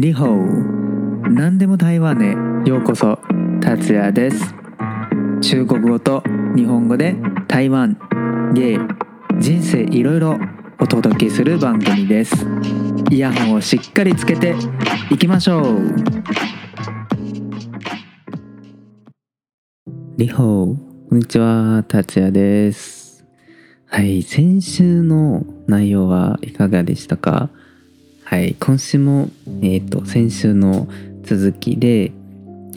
リホー。何でも台湾へ。ようこそ。達也です。中国語と日本語で。台湾。芸人生いろいろ。お届けする番組です。イヤホンをしっかりつけて。いきましょう。リホー。こんにちは。達也です。はい。先週の内容はいかがでしたか？はい。今週もえっ、ー、と先週の続きで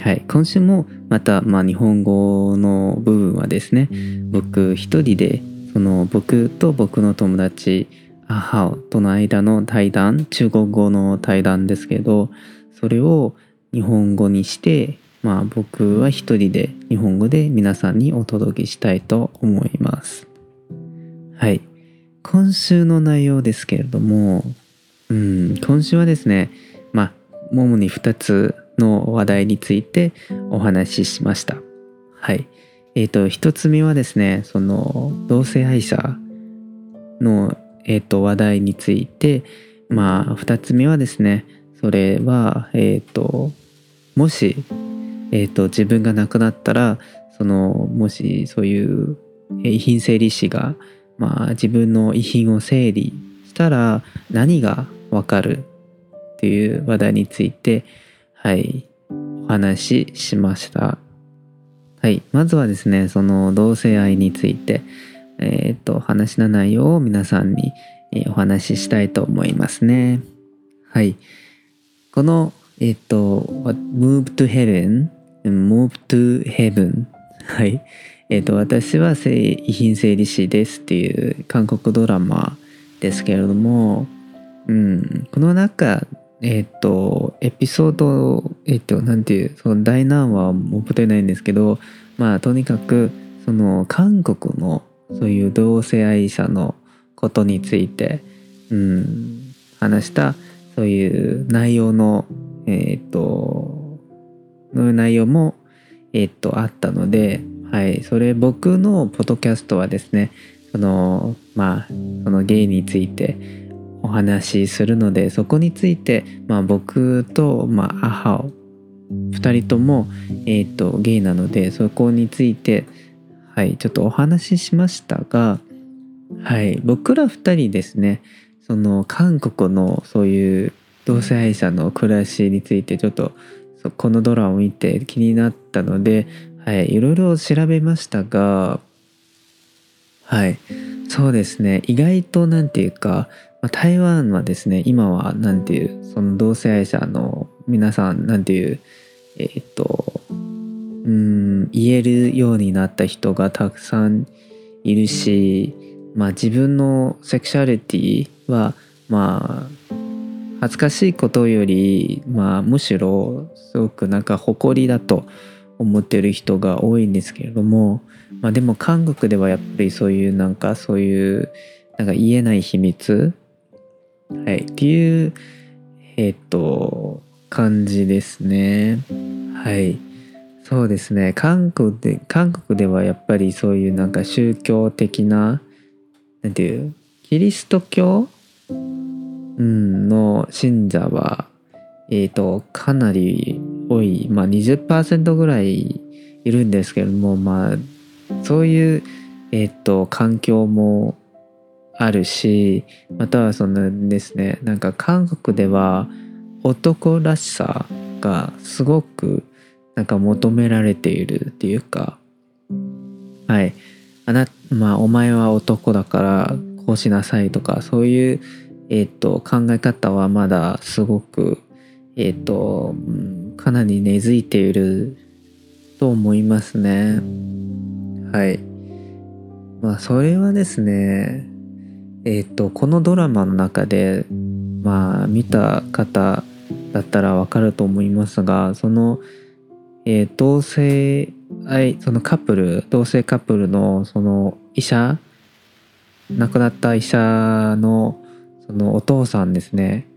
はい。今週もまたまあ日本語の部分はですね僕一人でその僕と僕の友達アハオとの間の対談中国語の対談ですけどそれを日本語にしてまあ僕は一人で日本語で皆さんにお届けしたいと思います。はい。今週の内容ですけれどもうん、今週はですね、まあ、主に2つの話題についてお話ししました。はい。えっ、ー、と、1つ目はですね、その、同性愛者の、えっ、ー、と、話題について、まあ、2つ目はですね、それは、えっ、ー、と、もし、えっ、と、自分が亡くなったら、その、もしそういう遺品整理士が、まあ、自分の遺品を整理したら何がわかるっていう話題について、はい、お話ししました。はい、まずはですね、その同性愛について、えっ、と、話の内容を皆さんにお話ししたいと思いますね。はい。この、えっ、と、move to heaven, move to heaven. はい。えっ、と、私は遺品整理士ですっていう韓国ドラマですけれども、うん、この中えっ、ー、とエピソードえっ、ー、となんていうその第何話は覚えてないんですけどまあとにかくその韓国のそういう同性愛者のことについて、うん、話したそういう内容のえっ、ー、との内容もえっ、とあったのではいそれ僕のポッドキャストはですねそのまあそのゲイについてお話しするのでそこについて、まあ、僕と、まあ、母を2人とも、えーと、ゲイなのでそこについて、はい、ちょっとお話ししましたが、はい、僕ら2人ですねその韓国のそういう同性愛者の暮らしについてちょっとこのドラマを見て気になったので、はい、いろいろ調べましたがはいそうですね意外と何て言うかまあ、台湾はですね今は何ていうその同性愛者の皆さん何ていうえっ、とうん言えるようになった人がたくさんいるし、まあ、自分のセクシャリティはまあ恥ずかしいことより、まあ、むしろすごくなんか誇りだと思ってる人が多いんですけれども、まあ、でも韓国ではやっぱりそういうなんかそういうなんか言えない秘密はい、っていう、えっ、と、感じですね。はい。そうですね。韓国で、韓国ではやっぱりそういうなんか宗教的な、なんていう、キリスト教、うん、の信者は、えっ、ー、と、かなり多い、まあ20%ぐらいいるんですけども、まあ、そういう、えっ、ー、と、環境もあるしまたはそのですねなんか韓国では男らしさがすごくなんか求められているっていうかはい。あなまあお前は男だからこうしなさいとかそういうえっ、ー、と考え方はまだすごくえっ、ー、とかなり根付いていると思いますね。はい。まあそれはですねえっ、ー、とこのドラマの中でまあ見た方だったらわかると思いますがその、えー、同性愛そのカップル同性カップルのその医者亡くなった医者のそのお父さんですね。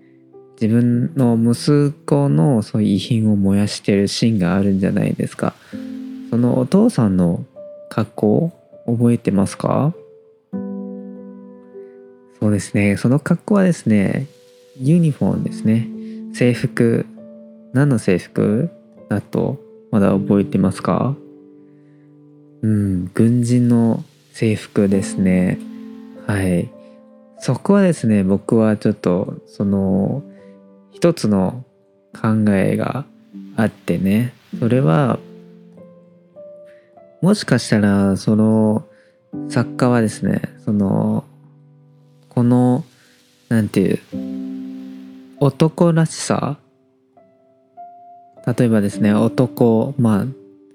自分の息子のそういう遺品を燃やしてるシーンがあるんじゃないですか。そのお父さんの格好覚えてますか？そうですね。その格好はですねユニフォームですね。制服。何の制服？だとまだ覚えてますか？うん軍人の制服ですね。はい。そこはですね僕はちょっとその一つの考えがあってね。それはもしかしたらその作家はですねそのこのなんていう男らしさ？例えばですね男まあ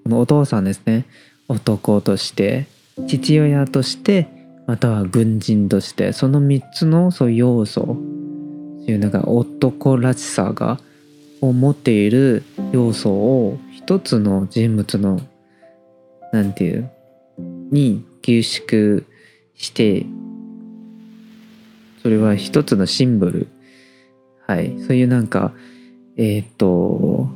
このお父さんですね。男として父親としてまたは軍人としてその3つのそういう要素いうなんか男らしさがを持っている要素を一つの人物のなんていうに凝縮してそれは一つのシンボル。はい。そういうなんかえっ、と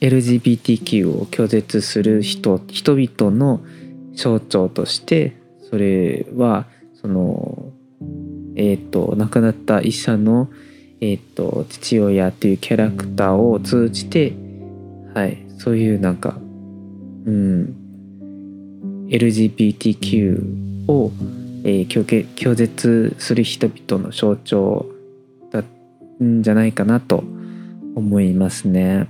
LGBTQ を拒絶する人人々の象徴としてそれはそのえっ、と亡くなった医者の、えっ、と父親っていうキャラクターを通じてはい。そういうなんかうん。LGBTQ を、えー、拒絶する人々の象徴だったんじゃないかなと思いますね。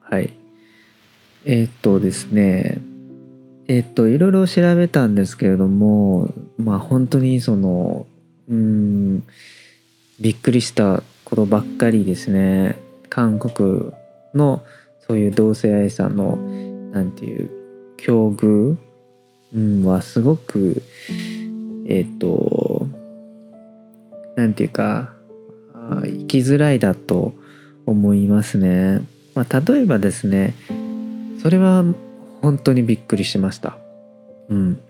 はい。えっ、とですね、えっ、と、いろいろ調べたんですけれども、まあ本当にその、うん、びっくりしたことばっかりですね。韓国のそういう同性愛者の、なんていう、境遇、うん、はすごく、えっ、と、なんていうか、生きづらいだと思いますね。まあ、例えばですねそれは本当にびっくりしました。うん。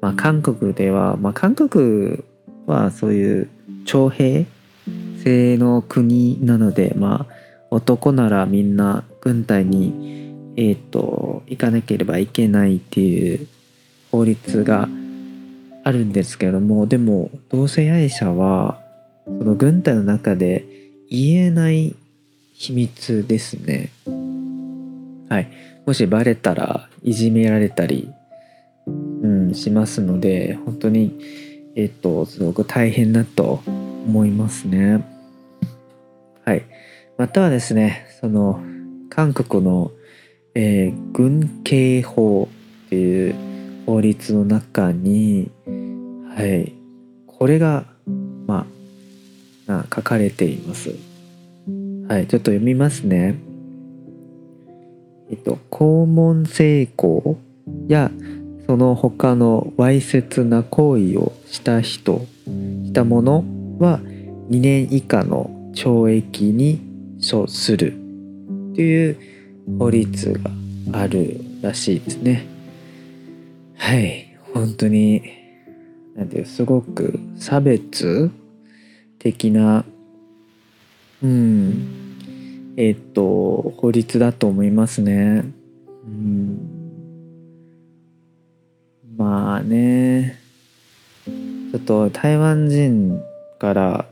まあ、韓国では、まあ、韓国はそういう徴兵制の国なので、まあ、男ならみんな軍隊に、えっ、と、行かなければいけないっていう法律があるんですけども、でも、同性愛者は、その軍隊の中で言えない秘密ですね。はい。もしバレたらいじめられたり、うん、しますので、本当に、えっと、すごく大変だと思いますね。はい。またはですね、その、韓国の、えー、軍警法っていう法律の中に、はい、これが、まあ、書かれています。はい、ちょっと読みますね。えっと、肛門性交やその他のわいせつな行為をした人、したものは2年以下の懲役に処するという法律があるらしいですね。はい、本当に、なんていう、すごく差別的な、うん、えっ、と、法律だと思いますね。うん、まあね、ちょっと台湾人から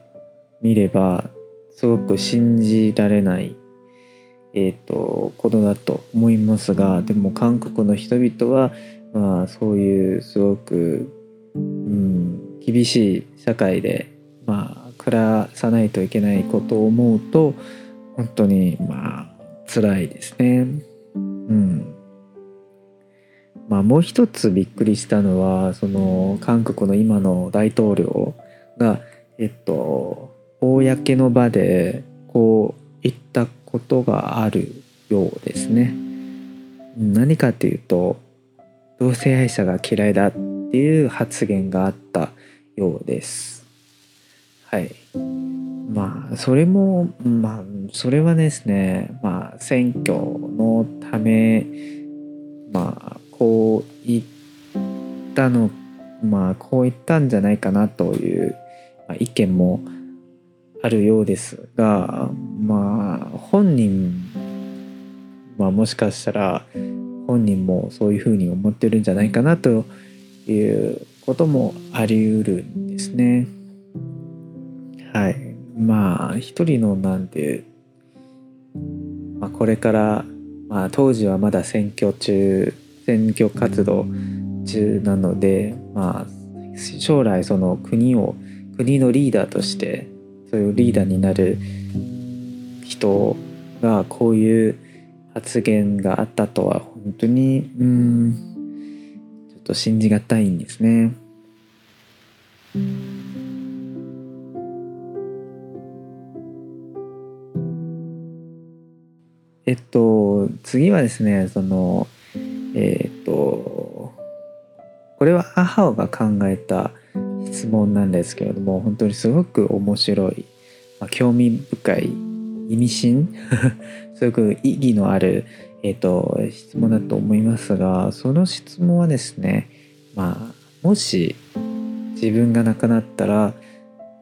見れば、すごく信じられない、えっ、と、ことだと思いますが、でも韓国の人々は、まあそういうすごく、うん、厳しい社会で、まあ暮らさないといけないことを思うと、本当にまあ辛いですね。うん。まあもう一つびっくりしたのはその韓国の今の大統領がえっと公の場でこう言ったことがあるようですね。何かっていうと同性愛者が嫌いだっていう発言があったようです。はい。まあそれもまあそれはですねまあ選挙のためまあこう言ったのまあこう言ったんじゃないかなという、意見もあるようですがまあ本人はもしかしたら本人もそういうふうに思ってるんじゃないかなということもあり得るんですね。はい。まあ一人のなんて、まあ、これから、まあ、当時はまだ選挙中選挙活動中なので、まあ、将来その国を国のリーダーとしてそういうリーダーになる人がこういう発言があったとは本当にうんちょっと信じがたいんですね。えっと次はですねそのえっとこれは母が考えた質問なんですけれども本当にすごく面白い、まあ、興味深い意味深 すごく意義のある、えーと、質問だと思いますがその質問はですねまあもし自分が亡くなったら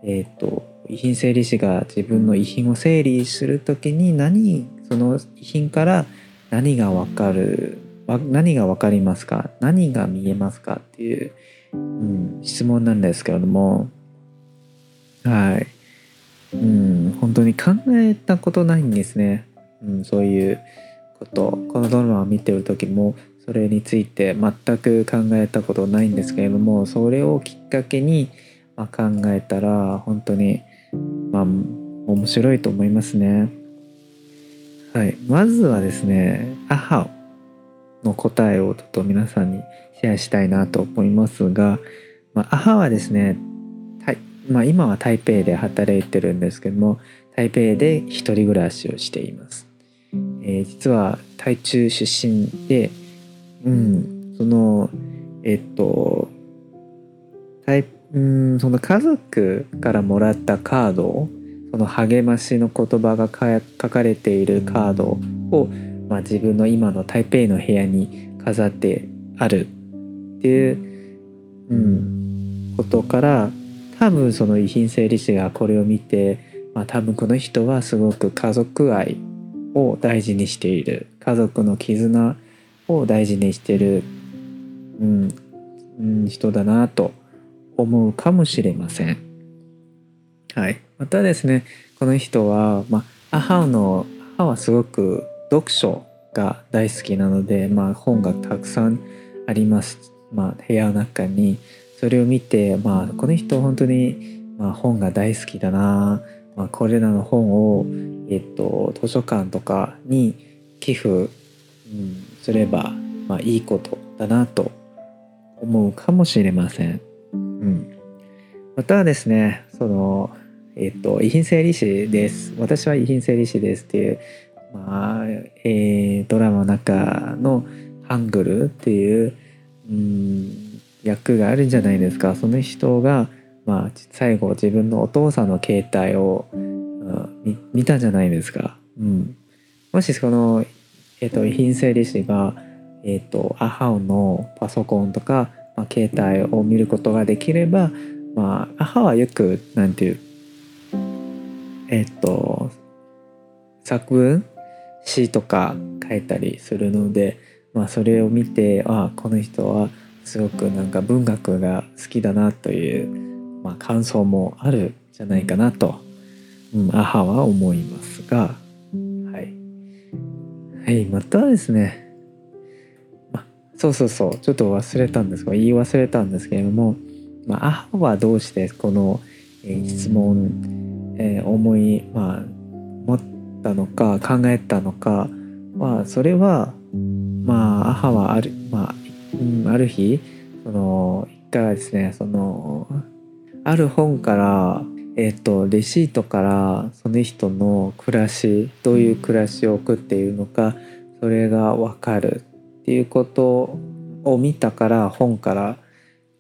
えっ、ー、と遺品整理士が自分の遺品を整理する時に何その遺品から何が分かる何が分かりますか何が見えますかっていう、うん、質問なんですけれどもはい、うん、本当に考えたことないんですね、うん、そういうことこのドラマを見てる時もそれについて全く考えたことないんですけれどもそれをきっかけに、ま、考えたら本当にまあ面白いと思いますね。はい、まずはですね「アハの答えをちょっと皆さんにシェアしたいなと思いますが、まあ、アハはですね、まあ、今は台北で働いてるんですけども台北で一人暮らしをしています。えー、実は台中出身で、うん、そのえっと台うんその家族からもらったカードその励ましの言葉が書かれているカードをまあ、自分の今の台北の部屋に飾ってあるっていう、うん、ことから多分その遺品整理士がこれを見て、まあ、多分この人はすごく家族愛を大事にしている。家族の絆を大事にしている、うん。うん、人だなと思うかもしれません。はい、またですねこの人は、まあ、母の母はすごく読書が大好きなので、まあ、本がたくさんあります、まあ、部屋の中に。それを見て、まあ、この人本当に、まあ、本が大好きだな、まあ、これらの本を、えっと、図書館とかに寄付、うん、すれば、まあ、いいことだなと思うかもしれません。うん、またはですねそのえっと遺品整理士です。私は遺品整理士ですっていうまあえー、ドラマの中のハングルっていう、うん、役があるんじゃないですか。その人が、まあ、最後自分のお父さんの携帯を、うん、見たじゃないですか。うん、もしその、えーと、遺品整理士が、えーと、アハオのパソコンとか、まあ、携帯を見ることができれば、まあ、アハはよくなんていうえっ、ー、と作文詩とか書いたりするので、まあ、それを見てあこの人はすごくなんか文学が好きだなという、まあ、感想もあるんじゃないかなと、うん、アハは思いますがはい、はい、またですね、ま、そうそうそうちょっと忘れたんですが言い忘れたんですけれども、まあ、アハはどうしてこの、えー、質問、えー、思い、まあ、持ったのか考えたのかまあそれはまあ母はある,、まあうん、ある日その一回はですねそのある本からえっ、とレシートからその人の暮らしどういう暮らしを送っているのかそれが分かるっていうことを見たから本から、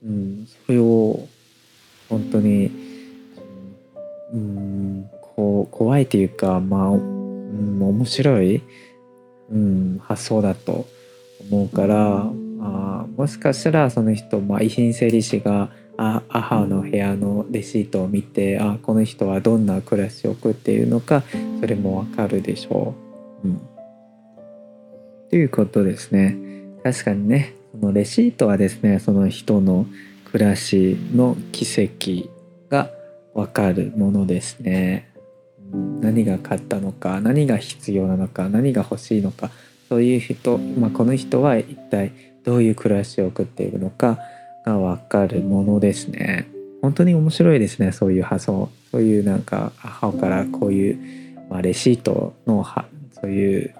うん、それを本当に、うん、こう怖いというかまあ、うん、面白い、うん、発想だと思うからあもしかしたらその人、まあ、遺品整理士があ母の部屋のレシートを見てあこの人はどんな暮らしを送っているのかそれもわかるでしょう。うん、ということですね。確かにねそのレシートはですねその人の暮らしの軌跡が分かるものですね。何が勝ったのか何が必要なのか何が欲しいのかそういう人、まあ、この人は一体どういう暮らしを送っているのかが分かるものですね。本当に面白いですねそういう発想そういうなんか母からこういう、まあ、レシートのそういう、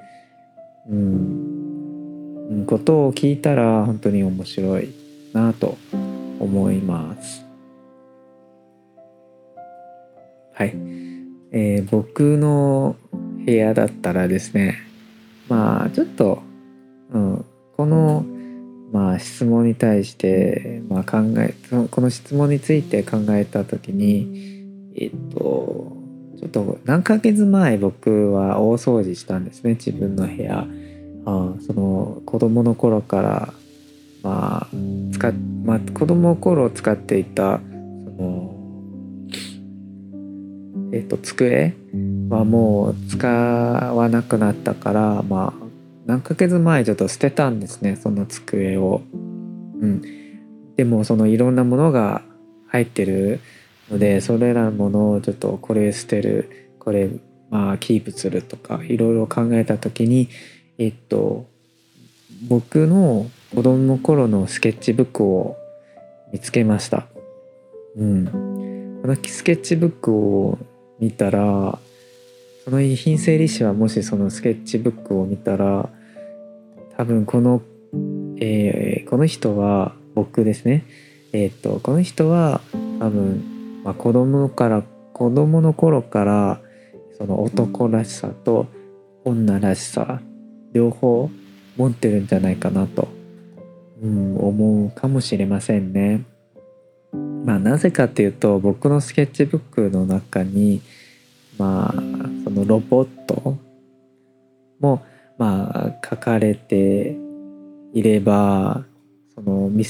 うん、ことを聞いたら本当に面白いなと思います。はい、えー、僕の部屋だったらですねまあちょっと、うん、このまあ質問に対して、まあ、考えこの質問について考えた時にえっとちょっと何ヶ月前僕は大掃除したんですね自分の部屋。あその子供の頃からまあ使っ、まあ、子供の頃使っていたそのえっと机はもう使わなくなったからまあ何ヶ月前ちょっと捨てたんですねその机を。うん、でもそのいろんなものが入ってるのでそれらのものをちょっとこれ捨てるこれまあキープするとかいろいろ考えた時にえっと僕の子供の頃のスケッチブックを見つけました。うん、このスケッチブックを見たらその遺品整理士はもしそのスケッチブックを見たら多分この、えー、この人は僕ですねえっ、とこの人は多分、まあ、子供から子供の頃からその男らしさと女らしさ両方持ってるんじゃないかなと、うん、思うかもしれませんね。まあなぜかっていうと僕のスケッチブックの中にまあのロボットもまあ書かれていればその美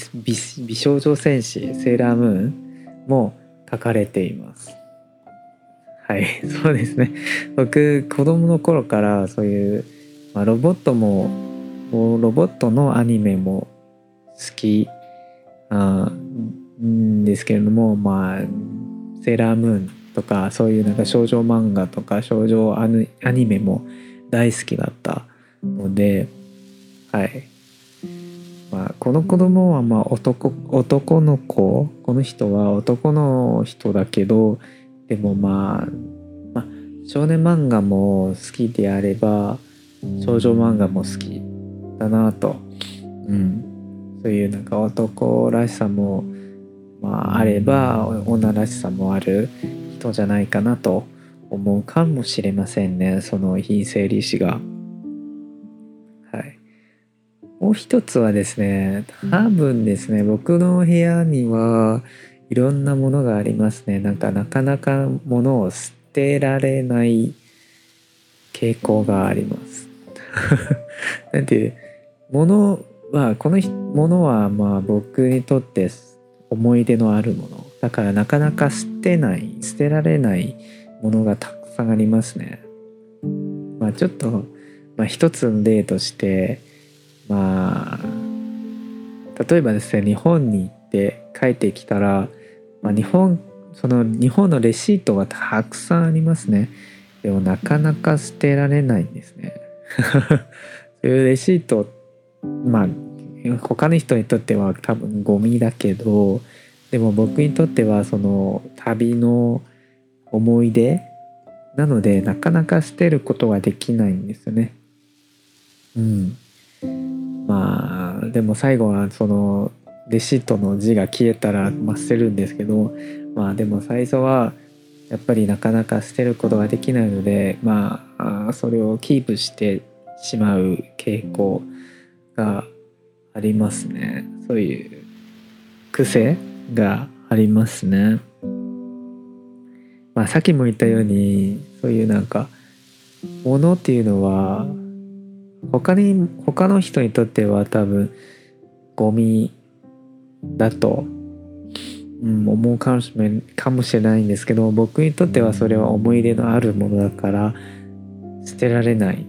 美少女戦士セーラームーンも書かれています。はい、そうですね。僕子供の頃からそういう、まあ、ロボットもロボットのアニメも好きあんですけれどもまあセーラームーンとかそういうなんか少女漫画とか少女アニメも大好きだったのではい。まあこの子供はまあ男男の子この人は男の人だけどでもまあ、まあ、少年漫画も好きであれば少女漫画も好きだなと、うん、そういうなんか男らしさも、まあ、あれば女らしさもある人じゃないかなと思うかもしれませんねその非整理士が。はい。もう一つはですね多分ですね僕の部屋にはいろんなものがありますねなんかなかなか物を捨てられない傾向があります。なんていう物はこのものはまあ僕にとって思い出のあるものだからなかなか捨てない捨てられないものがたくさんありますね。まあちょっと、まあ、一つの例としてまあ例えばですね日本に行って帰ってきたら、まあ、日本その日本のレシートがたくさんありますね。でもなかなか捨てられないんですね。そういうレシートまあ他の人にとっては多分ゴミだけどでも僕にとってはその旅の思い出なのでなかなか捨てることができないんですよね。うん。まあでも最後はそのレシートの字が消えたら、まあ、捨てるんですけどまあでも最初はやっぱりなかなか捨てることができないのでまあそれをキープしてしまう傾向がありますねそういう癖がありますね。まあ、さっきも言ったようにそういうなんかものっていうのは他に他の人にとっては多分ゴミだと、うん、思うかもしれかもしれないんですけど僕にとってはそれは思い入れのあるものだから捨てられない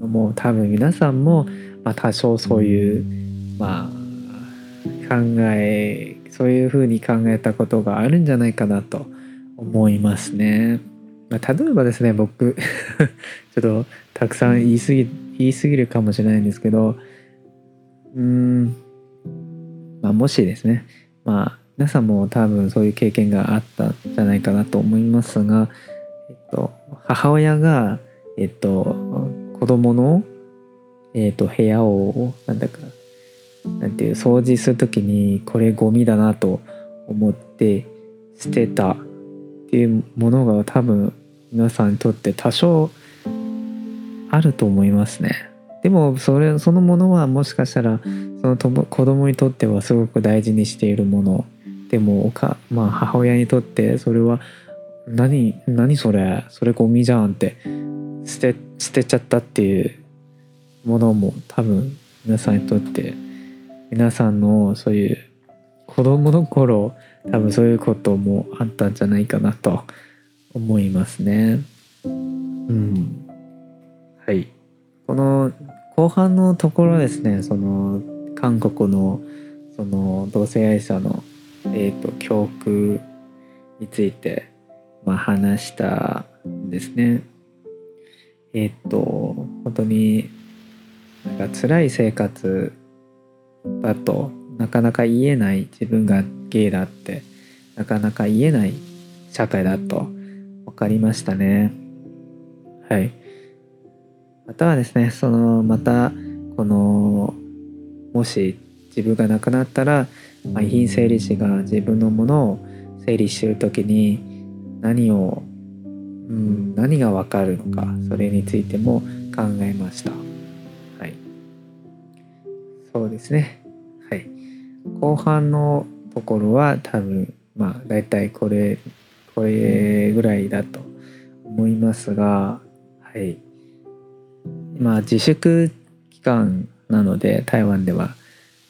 もう多分皆さんも、まあ、多少そういうまあ考えそういうふうに考えたことがあるんじゃないかなと思いますね。まあ、例えばですね僕 ちょっとたくさん言い過ぎ言い過ぎるかもしれないんですけどうーんまあもしですねまあ皆さんも多分そういう経験があったんじゃないかなと思いますが、えっと、母親が、えっと、子供の、えっと、部屋をなんだかなんていう掃除する時にこれゴミだなと思って捨てたっていうものが多分皆さんにとって多少あると思いますね。でもそれそのものはもしかしたらそのと子供にとってはすごく大事にしているものでもおか、まあ、母親にとってそれは何何それ？それゴミじゃんって捨て捨てちゃったっていうものも多分皆さんにとって皆さんのそういう子供の頃多分そういうこともあったんじゃないかなと思いますね。うん。はい。この後半のところですね、その韓国のその同性愛者の、えーと、教訓について、まあ、話したんですね。えっ、ー、と本当になんか辛い生活だとなかなか言えない自分がゲイだってなかなか言えない社会だと分かりましたね。はい。またはですね、そのまたこのもし自分が亡くなったら、まあ、遺品整理士が自分のものを整理してる時に何を、うん、何が分かるのかそれについても考えました。そうですね。はい。後半のところは多分まあ大体これこれぐらいだと思いますがはいまあ自粛期間なので台湾では、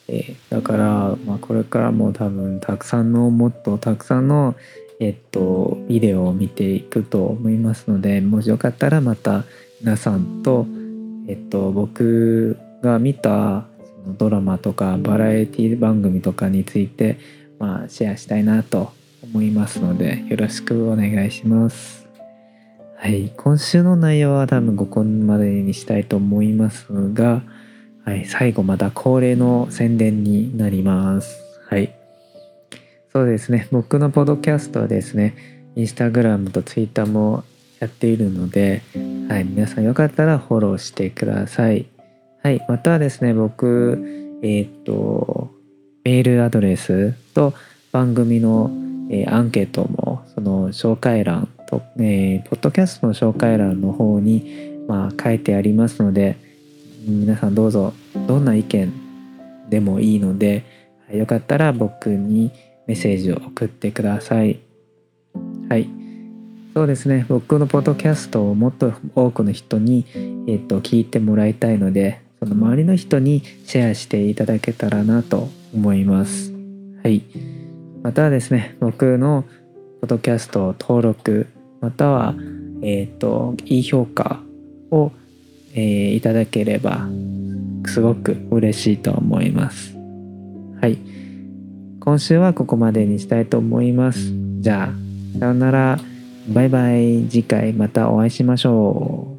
えー、だから、まあ、これからも多分たくさんのもっとたくさんのえっとビデオを見ていくと思いますのでもしよかったらまた皆さんとえっと僕が見たドラマとかバラエティ番組とかについてまあシェアしたいなと思いますのでよろしくお願いします。はい、今週の内容は多分ここまでにしたいと思いますが、はい、最後また恒例の宣伝になります。はい。そうですね。僕のポッドキャストはですね、インスタグラムとツイッターもやっているので、はい、皆さんよかったらフォローしてください。はい、またはですね、僕、えっ、と、メールアドレスと番組の、えー、アンケートも、その紹介欄と、えー、ポッドキャストの紹介欄の方に、まあ、書いてありますので、皆さんどうぞどんな意見でもいいのでよかったら僕にメッセージを送ってください。はい。そうですね。僕のポッドキャストをもっと多くの人に、えーと、聞いてもらいたいのでその周りの人にシェアしていただけたらなと思いますはいまたですね僕のポッドキャスト登録またはえっ、ー、といい評価をえー、いただければすごく嬉しいと思います。はい。今週はここまでにしたいと思います。じゃあ、さよなら。バイバイ。次回またお会いしましょう。